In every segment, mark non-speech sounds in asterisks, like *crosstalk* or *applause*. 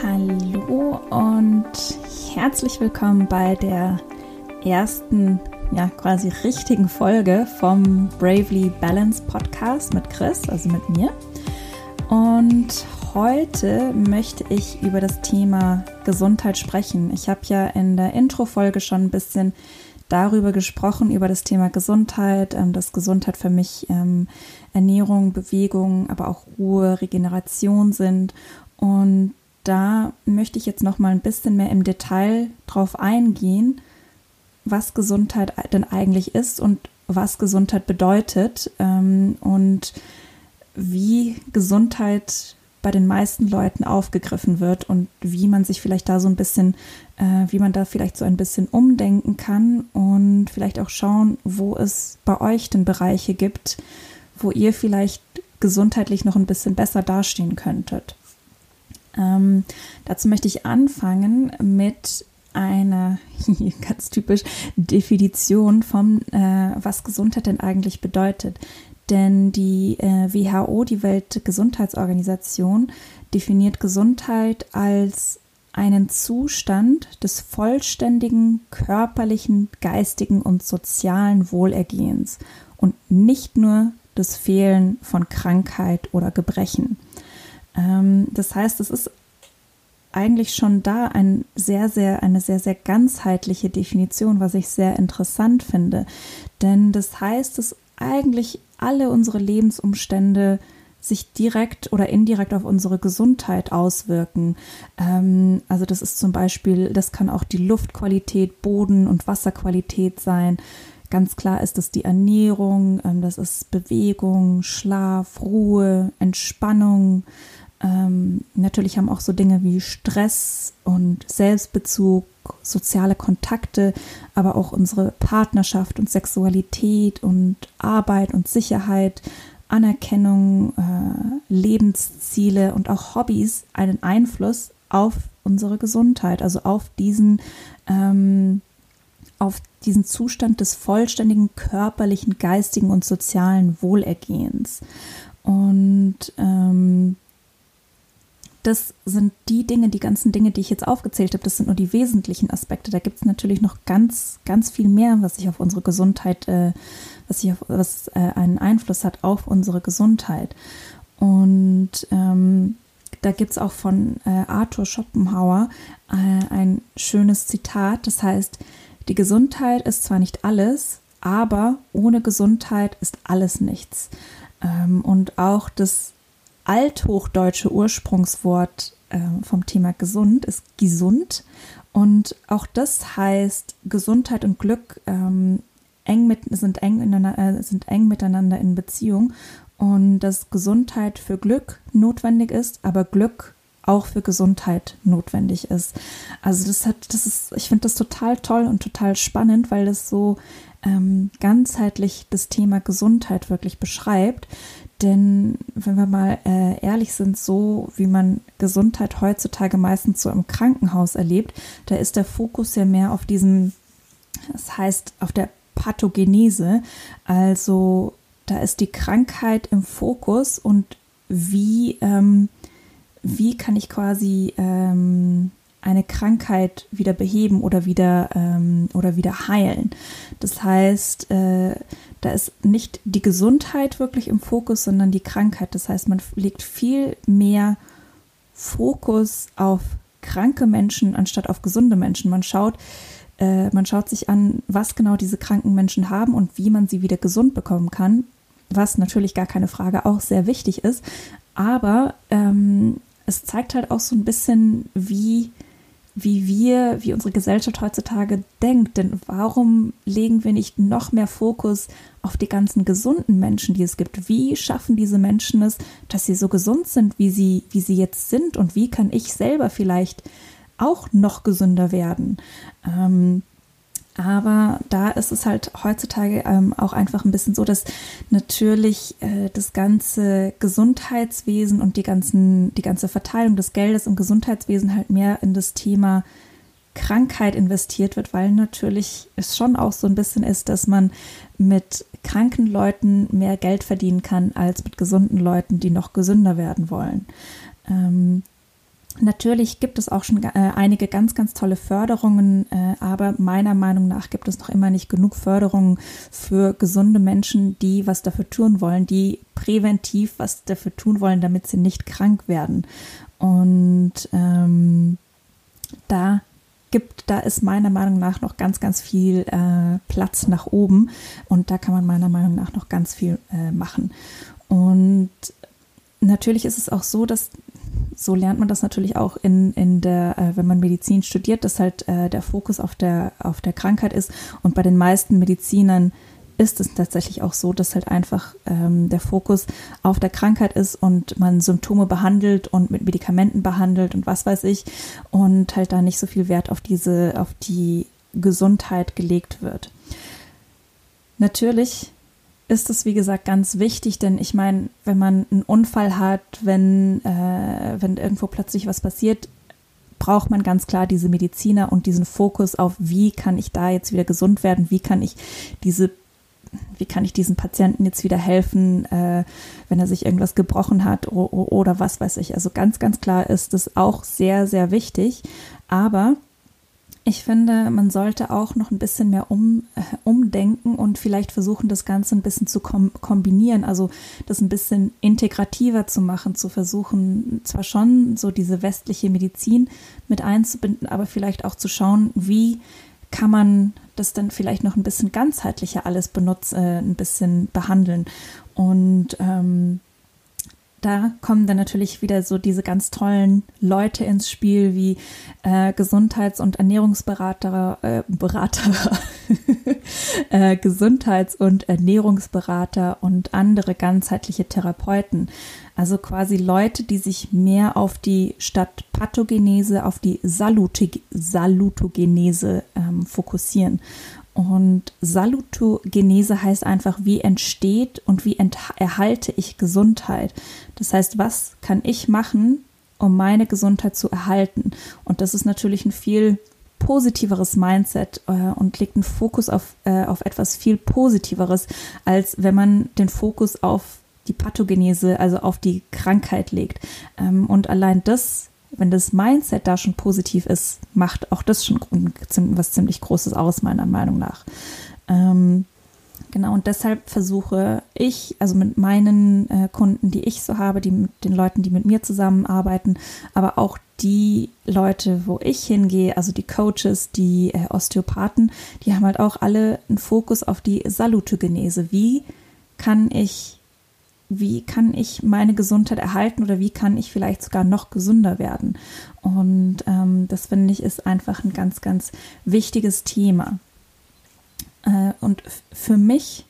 Hallo und herzlich willkommen bei der ersten, ja, quasi richtigen Folge vom Bravely Balance Podcast mit Chris, also mit mir. Und heute möchte ich über das Thema Gesundheit sprechen. Ich habe ja in der Intro-Folge schon ein bisschen darüber gesprochen, über das Thema Gesundheit, ähm, dass Gesundheit für mich ähm, Ernährung, Bewegung, aber auch Ruhe, Regeneration sind. Und da möchte ich jetzt noch mal ein bisschen mehr im Detail drauf eingehen, was Gesundheit denn eigentlich ist und was Gesundheit bedeutet ähm, und wie Gesundheit bei den meisten Leuten aufgegriffen wird und wie man sich vielleicht da so ein bisschen, äh, wie man da vielleicht so ein bisschen umdenken kann und vielleicht auch schauen, wo es bei euch denn Bereiche gibt, wo ihr vielleicht gesundheitlich noch ein bisschen besser dastehen könntet. Ähm, dazu möchte ich anfangen mit einer *laughs* ganz typisch Definition von, äh, was Gesundheit denn eigentlich bedeutet. Denn die äh, WHO, die Weltgesundheitsorganisation, definiert Gesundheit als einen Zustand des vollständigen körperlichen, geistigen und sozialen Wohlergehens und nicht nur das Fehlen von Krankheit oder Gebrechen. Ähm, das heißt, es ist eigentlich schon da ein sehr, sehr, eine sehr, sehr ganzheitliche Definition, was ich sehr interessant finde. Denn das heißt, dass eigentlich alle unsere Lebensumstände sich direkt oder indirekt auf unsere Gesundheit auswirken. Ähm, also das ist zum Beispiel, das kann auch die Luftqualität, Boden- und Wasserqualität sein. Ganz klar ist es die Ernährung, ähm, das ist Bewegung, Schlaf, Ruhe, Entspannung, ähm, natürlich haben auch so Dinge wie Stress und Selbstbezug, soziale Kontakte, aber auch unsere Partnerschaft und Sexualität und Arbeit und Sicherheit, Anerkennung, äh, Lebensziele und auch Hobbys einen Einfluss auf unsere Gesundheit, also auf diesen, ähm, auf diesen Zustand des vollständigen körperlichen, geistigen und sozialen Wohlergehens. Und ähm, das sind die Dinge, die ganzen Dinge, die ich jetzt aufgezählt habe, das sind nur die wesentlichen Aspekte. Da gibt es natürlich noch ganz, ganz viel mehr, was sich auf unsere Gesundheit, äh, was, sich auf, was äh, einen Einfluss hat auf unsere Gesundheit. Und ähm, da gibt es auch von äh, Arthur Schopenhauer äh, ein schönes Zitat, das heißt, die Gesundheit ist zwar nicht alles, aber ohne Gesundheit ist alles nichts. Ähm, und auch das althochdeutsche Ursprungswort äh, vom Thema gesund ist gesund. Und auch das heißt, Gesundheit und Glück ähm, eng mit, sind, eng äh, sind eng miteinander in Beziehung. Und dass Gesundheit für Glück notwendig ist, aber Glück auch für Gesundheit notwendig ist. Also das hat, das ist, ich finde das total toll und total spannend, weil das so ähm, ganzheitlich das Thema Gesundheit wirklich beschreibt. Denn wenn wir mal äh, ehrlich sind, so wie man Gesundheit heutzutage meistens so im Krankenhaus erlebt, da ist der Fokus ja mehr auf diesem, das heißt auf der Pathogenese. Also da ist die Krankheit im Fokus und wie, ähm, wie kann ich quasi ähm, eine Krankheit wieder beheben oder wieder ähm, oder wieder heilen. Das heißt, äh, da ist nicht die Gesundheit wirklich im Fokus, sondern die Krankheit. Das heißt, man legt viel mehr Fokus auf kranke Menschen anstatt auf gesunde Menschen. Man schaut, äh, man schaut sich an, was genau diese kranken Menschen haben und wie man sie wieder gesund bekommen kann, was natürlich gar keine Frage auch sehr wichtig ist. Aber ähm, es zeigt halt auch so ein bisschen, wie wie wir, wie unsere Gesellschaft heutzutage denkt. Denn warum legen wir nicht noch mehr Fokus auf die ganzen gesunden Menschen, die es gibt? Wie schaffen diese Menschen es, dass sie so gesund sind, wie sie, wie sie jetzt sind? Und wie kann ich selber vielleicht auch noch gesünder werden? Ähm, aber da ist es halt heutzutage ähm, auch einfach ein bisschen so, dass natürlich äh, das ganze Gesundheitswesen und die ganzen, die ganze Verteilung des Geldes im Gesundheitswesen halt mehr in das Thema Krankheit investiert wird, weil natürlich es schon auch so ein bisschen ist, dass man mit kranken Leuten mehr Geld verdienen kann als mit gesunden Leuten, die noch gesünder werden wollen. Ähm, Natürlich gibt es auch schon äh, einige ganz, ganz tolle Förderungen, äh, aber meiner Meinung nach gibt es noch immer nicht genug Förderungen für gesunde Menschen, die was dafür tun wollen, die präventiv was dafür tun wollen, damit sie nicht krank werden. Und ähm, da gibt, da ist meiner Meinung nach noch ganz, ganz viel äh, Platz nach oben und da kann man meiner Meinung nach noch ganz viel äh, machen. Und natürlich ist es auch so, dass so lernt man das natürlich auch in, in der, äh, wenn man Medizin studiert, dass halt äh, der Fokus auf der, auf der Krankheit ist. Und bei den meisten Medizinern ist es tatsächlich auch so, dass halt einfach ähm, der Fokus auf der Krankheit ist und man Symptome behandelt und mit Medikamenten behandelt und was weiß ich und halt da nicht so viel Wert auf diese, auf die Gesundheit gelegt wird. Natürlich ist es, wie gesagt, ganz wichtig, denn ich meine, wenn man einen Unfall hat, wenn, äh, wenn irgendwo plötzlich was passiert, braucht man ganz klar diese Mediziner und diesen Fokus auf, wie kann ich da jetzt wieder gesund werden, wie kann ich diese wie kann ich diesem Patienten jetzt wieder helfen, äh, wenn er sich irgendwas gebrochen hat oder, oder was weiß ich. Also ganz, ganz klar ist es auch sehr, sehr wichtig. Aber ich finde, man sollte auch noch ein bisschen mehr um, äh, umdenken und vielleicht versuchen, das Ganze ein bisschen zu kom kombinieren, also das ein bisschen integrativer zu machen, zu versuchen, zwar schon so diese westliche Medizin mit einzubinden, aber vielleicht auch zu schauen, wie kann man das dann vielleicht noch ein bisschen ganzheitlicher alles benutzen, äh, ein bisschen behandeln. Und ähm, da kommen dann natürlich wieder so diese ganz tollen Leute ins Spiel wie äh, Gesundheits- und Ernährungsberater, äh, Berater, *laughs* äh, Gesundheits- und Ernährungsberater und andere ganzheitliche Therapeuten. Also quasi Leute, die sich mehr auf die statt Pathogenese, auf die Salutogenese ähm, fokussieren. Und Salutogenese heißt einfach, wie entsteht und wie erhalte ich Gesundheit. Das heißt, was kann ich machen, um meine Gesundheit zu erhalten? Und das ist natürlich ein viel positiveres Mindset äh, und legt einen Fokus auf, äh, auf etwas viel Positiveres, als wenn man den Fokus auf die Pathogenese, also auf die Krankheit legt. Ähm, und allein das wenn das Mindset da schon positiv ist, macht auch das schon was ziemlich Großes aus, meiner Meinung nach. Ähm, genau, und deshalb versuche ich, also mit meinen äh, Kunden, die ich so habe, die mit den Leuten, die mit mir zusammenarbeiten, aber auch die Leute, wo ich hingehe, also die Coaches, die äh, Osteopathen, die haben halt auch alle einen Fokus auf die Salutogenese. Wie kann ich wie kann ich meine Gesundheit erhalten oder wie kann ich vielleicht sogar noch gesünder werden. Und ähm, das finde ich ist einfach ein ganz, ganz wichtiges Thema. Äh, und für mich,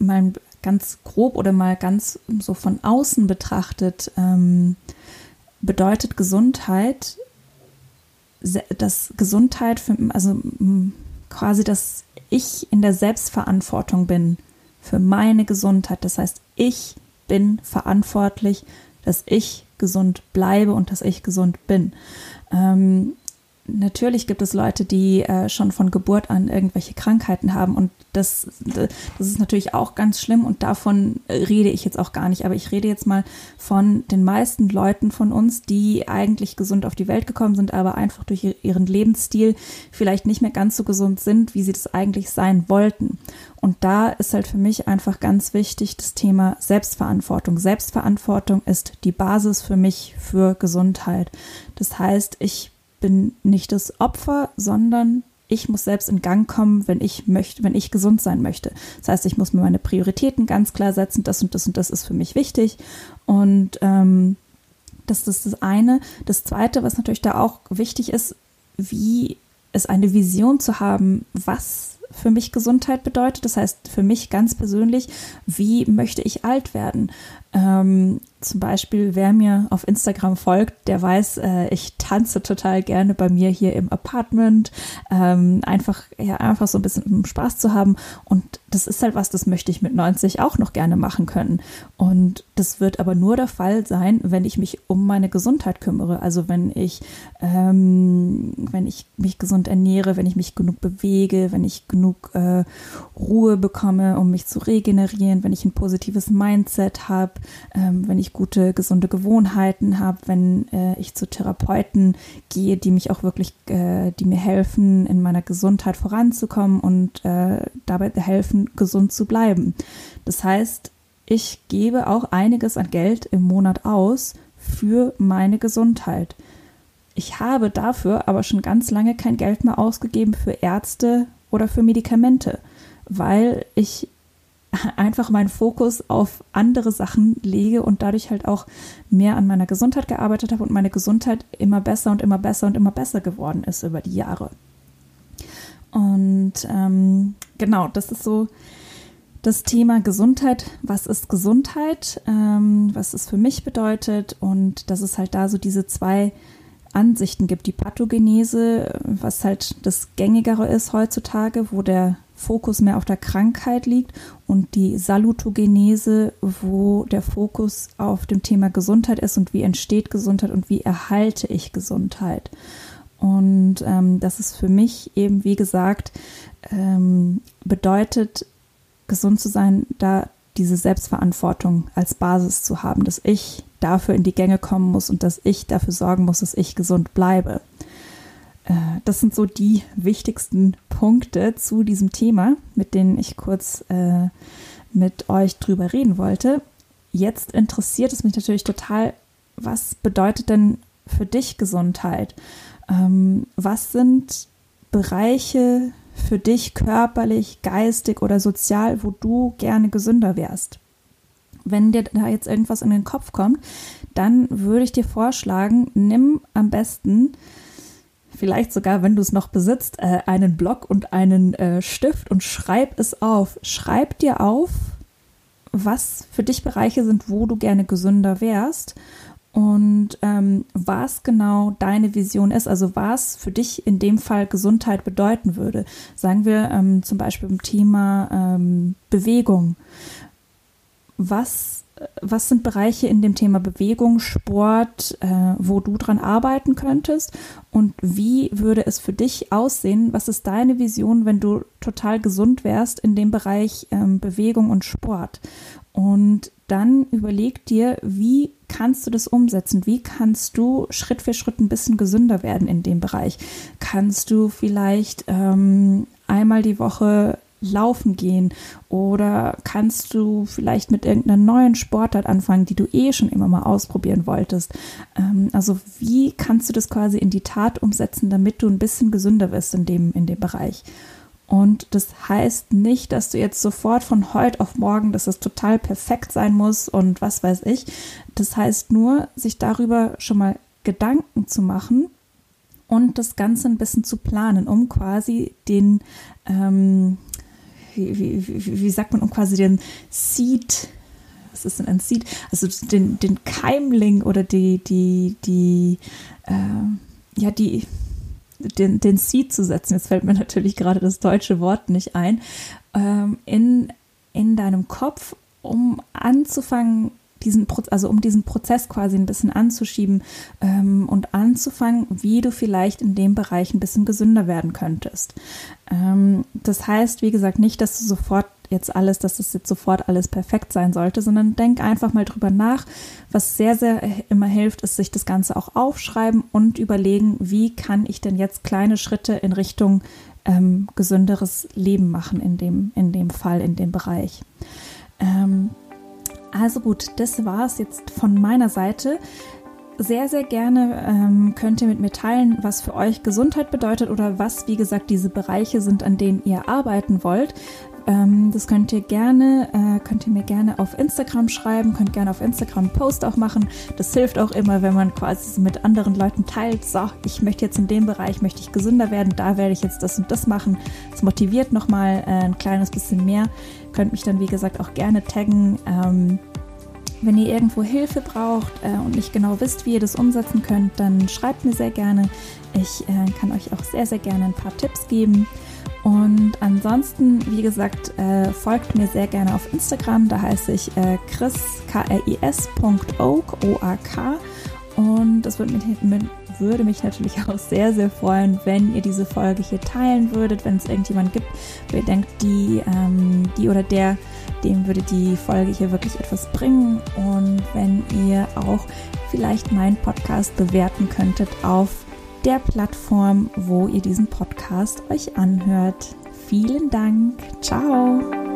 mal ganz grob oder mal ganz so von außen betrachtet, ähm, bedeutet Gesundheit, dass Gesundheit, für, also quasi, dass ich in der Selbstverantwortung bin für meine Gesundheit. Das heißt, ich bin verantwortlich, dass ich gesund bleibe und dass ich gesund bin. Ähm, natürlich gibt es Leute, die äh, schon von Geburt an irgendwelche Krankheiten haben und das, das ist natürlich auch ganz schlimm und davon rede ich jetzt auch gar nicht. Aber ich rede jetzt mal von den meisten Leuten von uns, die eigentlich gesund auf die Welt gekommen sind, aber einfach durch ihren Lebensstil vielleicht nicht mehr ganz so gesund sind, wie sie das eigentlich sein wollten. Und da ist halt für mich einfach ganz wichtig das Thema Selbstverantwortung. Selbstverantwortung ist die Basis für mich für Gesundheit. Das heißt, ich bin nicht das Opfer, sondern ich muss selbst in Gang kommen, wenn ich möchte, wenn ich gesund sein möchte. Das heißt, ich muss mir meine Prioritäten ganz klar setzen, das und das und das ist für mich wichtig. Und ähm, das ist das eine. Das zweite, was natürlich da auch wichtig ist, wie es eine Vision zu haben, was für mich Gesundheit bedeutet. Das heißt, für mich ganz persönlich, wie möchte ich alt werden? Ähm, zum Beispiel, wer mir auf Instagram folgt, der weiß, äh, ich tanze total gerne bei mir hier im Apartment. Ähm, einfach, ja, einfach so ein bisschen Spaß zu haben. Und das ist halt was, das möchte ich mit 90 auch noch gerne machen können. Und das wird aber nur der Fall sein, wenn ich mich um meine Gesundheit kümmere. Also wenn ich, ähm, wenn ich mich gesund ernähre, wenn ich mich genug bewege, wenn ich genug äh, Ruhe bekomme, um mich zu regenerieren, wenn ich ein positives Mindset habe, ähm, wenn ich gute, gesunde Gewohnheiten habe, wenn äh, ich zu Therapeuten gehe, die mich auch wirklich, äh, die mir helfen, in meiner Gesundheit voranzukommen und äh, dabei helfen, gesund zu bleiben. Das heißt, ich gebe auch einiges an Geld im Monat aus für meine Gesundheit. Ich habe dafür aber schon ganz lange kein Geld mehr ausgegeben für Ärzte oder für Medikamente, weil ich einfach meinen Fokus auf andere Sachen lege und dadurch halt auch mehr an meiner Gesundheit gearbeitet habe und meine Gesundheit immer besser und immer besser und immer besser geworden ist über die Jahre. Und ähm, genau, das ist so das Thema Gesundheit. Was ist Gesundheit? Ähm, was es für mich bedeutet und dass es halt da so diese zwei Ansichten gibt. Die Pathogenese, was halt das Gängigere ist heutzutage, wo der Fokus mehr auf der Krankheit liegt und die Salutogenese, wo der Fokus auf dem Thema Gesundheit ist und wie entsteht Gesundheit und wie erhalte ich Gesundheit. Und ähm, das ist für mich eben, wie gesagt, ähm, bedeutet, gesund zu sein, da diese Selbstverantwortung als Basis zu haben, dass ich dafür in die Gänge kommen muss und dass ich dafür sorgen muss, dass ich gesund bleibe. Äh, das sind so die wichtigsten Punkte zu diesem Thema, mit denen ich kurz äh, mit euch drüber reden wollte. Jetzt interessiert es mich natürlich total, was bedeutet denn für dich Gesundheit? Ähm, was sind Bereiche für dich körperlich, geistig oder sozial, wo du gerne gesünder wärst? Wenn dir da jetzt irgendwas in den Kopf kommt, dann würde ich dir vorschlagen, nimm am besten, vielleicht sogar, wenn du es noch besitzt, äh, einen Block und einen äh, Stift und schreib es auf. Schreib dir auf, was für dich Bereiche sind, wo du gerne gesünder wärst und ähm, was genau deine Vision ist, also was für dich in dem Fall Gesundheit bedeuten würde. Sagen wir ähm, zum Beispiel im Thema ähm, Bewegung. Was, was sind Bereiche in dem Thema Bewegung, Sport, äh, wo du dran arbeiten könntest? Und wie würde es für dich aussehen? Was ist deine Vision, wenn du total gesund wärst in dem Bereich ähm, Bewegung und Sport? Und dann überleg dir, wie kannst du das umsetzen? Wie kannst du Schritt für Schritt ein bisschen gesünder werden in dem Bereich? Kannst du vielleicht ähm, einmal die Woche laufen gehen oder kannst du vielleicht mit irgendeiner neuen Sportart anfangen, die du eh schon immer mal ausprobieren wolltest. Ähm, also wie kannst du das quasi in die Tat umsetzen, damit du ein bisschen gesünder wirst in dem, in dem Bereich? Und das heißt nicht, dass du jetzt sofort von heute auf morgen, dass es total perfekt sein muss und was weiß ich. Das heißt nur, sich darüber schon mal Gedanken zu machen und das Ganze ein bisschen zu planen, um quasi den, ähm, wie, wie, sagt man, um quasi den Seed, was ist denn ein Seed? Also den, den Keimling oder die, die, die, äh, ja, die, den, den Seed zu setzen, jetzt fällt mir natürlich gerade das deutsche Wort nicht ein, ähm, in, in deinem Kopf, um anzufangen, diesen also um diesen Prozess quasi ein bisschen anzuschieben ähm, und anzufangen, wie du vielleicht in dem Bereich ein bisschen gesünder werden könntest. Ähm, das heißt, wie gesagt, nicht, dass du sofort jetzt alles, dass es jetzt sofort alles perfekt sein sollte, sondern denk einfach mal drüber nach. Was sehr, sehr immer hilft, ist sich das Ganze auch aufschreiben und überlegen, wie kann ich denn jetzt kleine Schritte in Richtung ähm, gesünderes Leben machen in dem, in dem Fall, in dem Bereich. Ähm, also gut, das war es jetzt von meiner Seite sehr, sehr gerne ähm, könnt ihr mit mir teilen, was für euch Gesundheit bedeutet oder was, wie gesagt, diese Bereiche sind, an denen ihr arbeiten wollt. Ähm, das könnt ihr gerne, äh, könnt ihr mir gerne auf Instagram schreiben, könnt gerne auf Instagram einen Post auch machen. Das hilft auch immer, wenn man quasi mit anderen Leuten teilt. So, ich möchte jetzt in dem Bereich, möchte ich gesünder werden, da werde ich jetzt das und das machen. Das motiviert nochmal äh, ein kleines bisschen mehr. Könnt mich dann, wie gesagt, auch gerne taggen. Ähm, wenn ihr irgendwo Hilfe braucht äh, und nicht genau wisst, wie ihr das umsetzen könnt, dann schreibt mir sehr gerne. Ich äh, kann euch auch sehr, sehr gerne ein paar Tipps geben. Und ansonsten, wie gesagt, äh, folgt mir sehr gerne auf Instagram. Da heiße ich äh, chris, k r i s.oak, O-A-K. Und das würde mich, würde mich natürlich *laughs* auch sehr, sehr freuen, wenn ihr diese Folge hier teilen würdet, wenn es irgendjemand gibt, wo ihr denkt, die, ähm, die oder der, dem würde die Folge hier wirklich etwas bringen. Und wenn ihr auch vielleicht meinen Podcast bewerten könntet auf der Plattform, wo ihr diesen Podcast euch anhört. Vielen Dank. Ciao.